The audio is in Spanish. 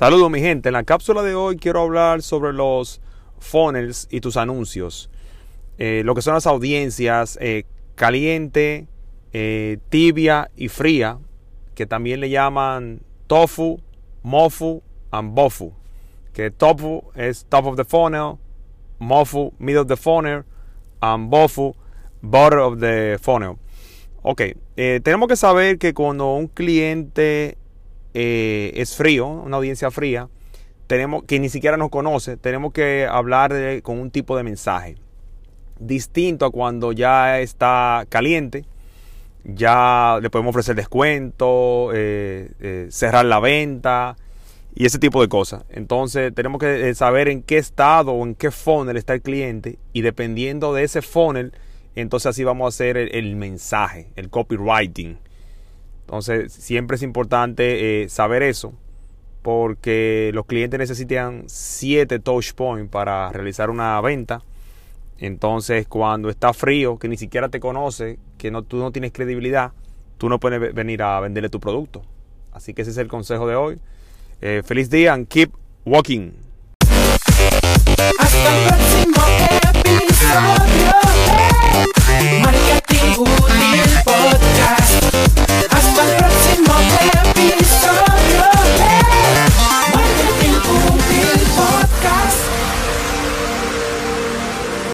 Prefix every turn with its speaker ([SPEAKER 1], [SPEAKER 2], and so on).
[SPEAKER 1] Saludos mi gente, en la cápsula de hoy quiero hablar sobre los funnels y tus anuncios. Eh, lo que son las audiencias eh, caliente, eh, tibia y fría, que también le llaman tofu, mofu and bofu. Que tofu es top of the funnel, mofu middle of the funnel, and bofu bottom of the funnel. Ok, tenemos que saber que cuando un cliente eh, es frío, una audiencia fría, tenemos que ni siquiera nos conoce, tenemos que hablar con un tipo de mensaje distinto a cuando ya está caliente, ya le podemos ofrecer descuento, eh, eh, cerrar la venta y ese tipo de cosas. Entonces tenemos que saber en qué estado o en qué funnel está el cliente y dependiendo de ese funnel, entonces así vamos a hacer el mensaje, el copywriting. Entonces, siempre es importante eh, saber eso, porque los clientes necesitan 7 touch points para realizar una venta. Entonces, cuando está frío, que ni siquiera te conoce, que no, tú no tienes credibilidad, tú no puedes venir a venderle tu producto. Así que ese es el consejo de hoy. Eh, feliz día and keep walking.